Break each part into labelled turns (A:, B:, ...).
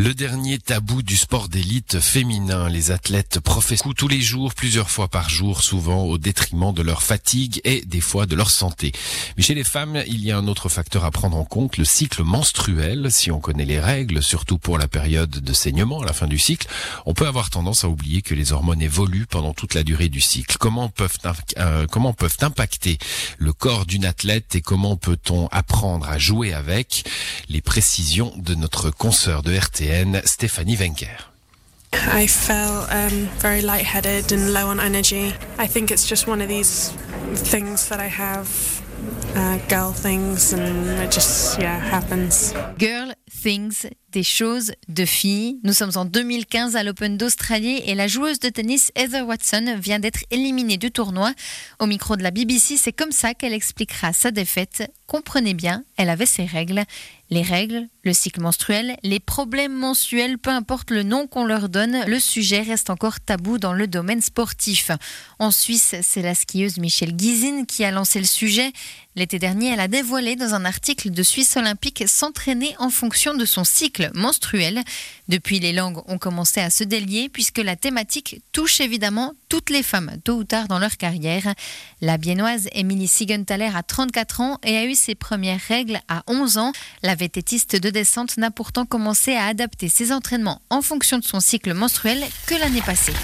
A: Le dernier tabou du sport d'élite féminin, les athlètes professionnels tous les jours, plusieurs fois par jour, souvent au détriment de leur fatigue et des fois de leur santé. Mais chez les femmes, il y a un autre facteur à prendre en compte, le cycle menstruel. Si on connaît les règles, surtout pour la période de saignement à la fin du cycle, on peut avoir tendance à oublier que les hormones évoluent pendant toute la durée du cycle. Comment peuvent, euh, comment peuvent impacter le corps d'une athlète et comment peut-on apprendre à jouer avec? Les précisions de notre consoeur de RT Stéphanie Wenker.
B: I felt um, very lightheaded and low on energy. I think it's just one of these things that I have, uh, girl things, and it just, yeah, happens.
C: Girl things, des choses de filles. Nous sommes en 2015 à l'Open d'Australie et la joueuse de tennis Heather Watson vient d'être éliminée du tournoi. Au micro de la BBC, c'est comme ça qu'elle expliquera sa défaite. Comprenez bien, elle avait ses règles. Les règles, le cycle menstruel, les problèmes mensuels, peu importe le nom qu'on leur donne, le sujet reste encore tabou dans le domaine sportif. En Suisse, c'est la skieuse Michelle Guizine qui a lancé le sujet. L'été dernier, elle a dévoilé dans un article de Suisse Olympique s'entraîner en fonction de son cycle menstruel. Depuis, les langues ont commencé à se délier puisque la thématique touche évidemment toutes les femmes, tôt ou tard dans leur carrière. La biennoise Emily Sigenthaler a 34 ans et a eu ses premières règles à 11 ans. La vététiste de descente n'a pourtant commencé à adapter ses entraînements en fonction de son cycle menstruel que l'année passée.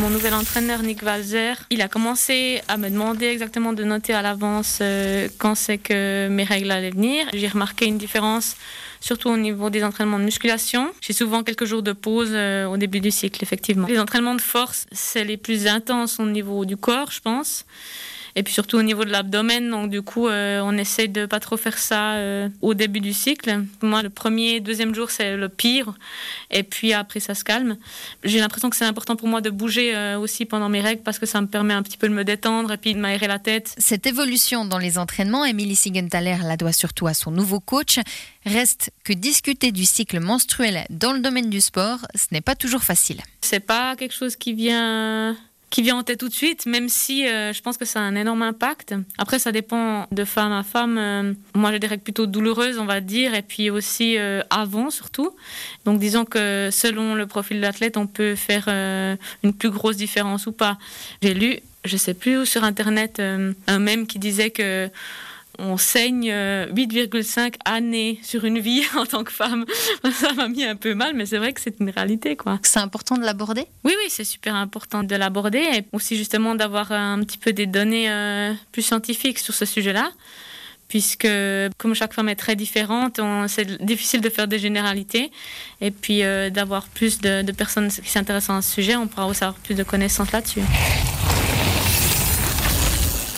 B: Mon nouvel entraîneur Nick Valzer, il a commencé à me demander exactement de noter à l'avance euh, quand c'est que mes règles allaient venir. J'ai remarqué une différence surtout au niveau des entraînements de musculation. J'ai souvent quelques jours de pause euh, au début du cycle, effectivement. Les entraînements de force, c'est les plus intenses au niveau du corps, je pense et puis surtout au niveau de l'abdomen. Donc du coup, euh, on essaie de pas trop faire ça euh, au début du cycle. Moi, le premier, deuxième jour, c'est le pire, et puis après, ça se calme. J'ai l'impression que c'est important pour moi de bouger euh, aussi pendant mes règles parce que ça me permet un petit peu de me détendre et puis de m'aérer la tête.
C: Cette évolution dans les entraînements, Émilie Sigenthaler la doit surtout à son nouveau coach. Reste que discuter du cycle menstruel dans le domaine du sport, ce n'est pas toujours facile.
B: C'est pas quelque chose qui vient qui vient en tête tout de suite, même si euh, je pense que ça a un énorme impact. Après, ça dépend de femme à femme. Euh, moi, je dirais plutôt douloureuse, on va dire, et puis aussi euh, avant surtout. Donc, disons que selon le profil de l'athlète, on peut faire une plus grosse différence ou pas. J'ai lu, je sais plus où sur Internet, un mème qui disait que on saigne 8,5 euh, années sur une vie en tant que femme. Ça m'a mis un peu mal, mais c'est vrai que c'est une réalité. quoi.
C: C'est important de l'aborder?
B: Oui, oui, c'est super important de l'aborder et aussi justement d'avoir un petit peu des données euh, plus scientifiques sur ce sujet-là. Puisque comme chaque femme est très différente, c'est difficile de faire des généralités. Et puis euh, d'avoir plus de, de personnes qui s'intéressent à ce sujet, on pourra aussi avoir plus de connaissances là-dessus.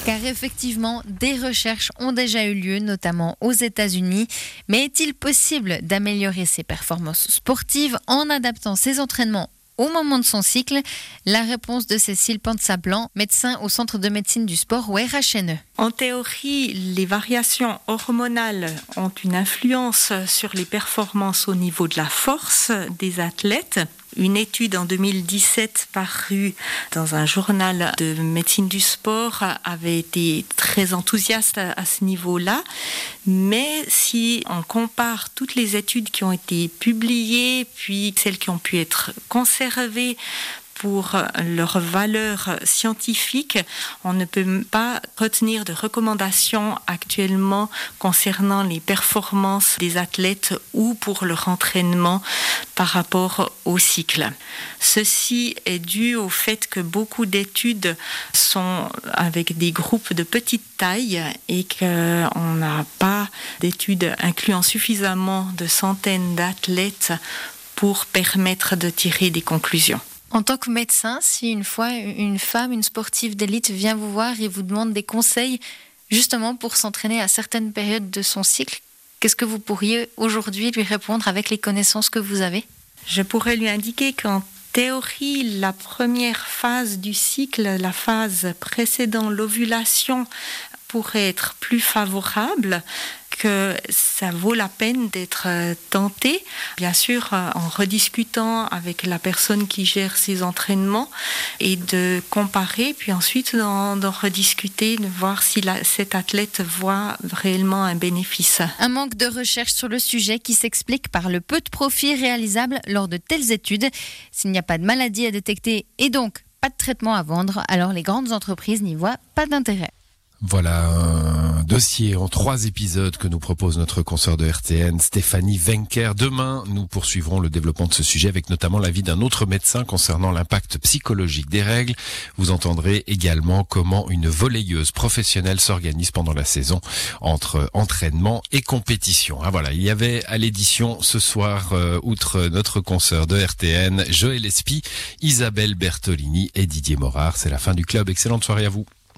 C: Car effectivement, des recherches ont déjà eu lieu, notamment aux États-Unis. Mais est-il possible d'améliorer ses performances sportives en adaptant ses entraînements au moment de son cycle? La réponse de Cécile Pansablanc, médecin au Centre de médecine du sport ou RHNE.
D: En théorie, les variations hormonales ont une influence sur les performances au niveau de la force des athlètes. Une étude en 2017 parue dans un journal de médecine du sport avait été très enthousiaste à ce niveau-là. Mais si on compare toutes les études qui ont été publiées, puis celles qui ont pu être conservées pour leur valeur scientifique, on ne peut pas retenir de recommandations actuellement concernant les performances des athlètes ou pour leur entraînement par rapport au cycle. Ceci est dû au fait que beaucoup d'études sont avec des groupes de petite taille et qu'on n'a pas d'études incluant suffisamment de centaines d'athlètes pour permettre de tirer des conclusions.
C: En tant que médecin, si une fois une femme, une sportive d'élite vient vous voir et vous demande des conseils justement pour s'entraîner à certaines périodes de son cycle, qu'est-ce que vous pourriez aujourd'hui lui répondre avec les connaissances que vous avez?
D: Je pourrais lui indiquer qu'en théorie, la première phase du cycle, la phase précédant l'ovulation, pourrait être plus favorable que ça vaut la peine d'être euh, tenté, bien sûr euh, en rediscutant avec la personne qui gère ses entraînements et de comparer, puis ensuite d'en rediscuter, de voir si la, cet athlète voit réellement un bénéfice.
C: Un manque de recherche sur le sujet qui s'explique par le peu de profit réalisable lors de telles études. S'il n'y a pas de maladie à détecter et donc pas de traitement à vendre, alors les grandes entreprises n'y voient pas d'intérêt.
A: Voilà un dossier en trois épisodes que nous propose notre consoeur de RTN, Stéphanie Wenker. Demain, nous poursuivrons le développement de ce sujet avec notamment l'avis d'un autre médecin concernant l'impact psychologique des règles. Vous entendrez également comment une volleyeuse professionnelle s'organise pendant la saison entre entraînement et compétition. Ah voilà, il y avait à l'édition ce soir, euh, outre notre consoeur de RTN, Joël Espy, Isabelle Bertolini et Didier Morard. C'est la fin du club. Excellente soirée à vous.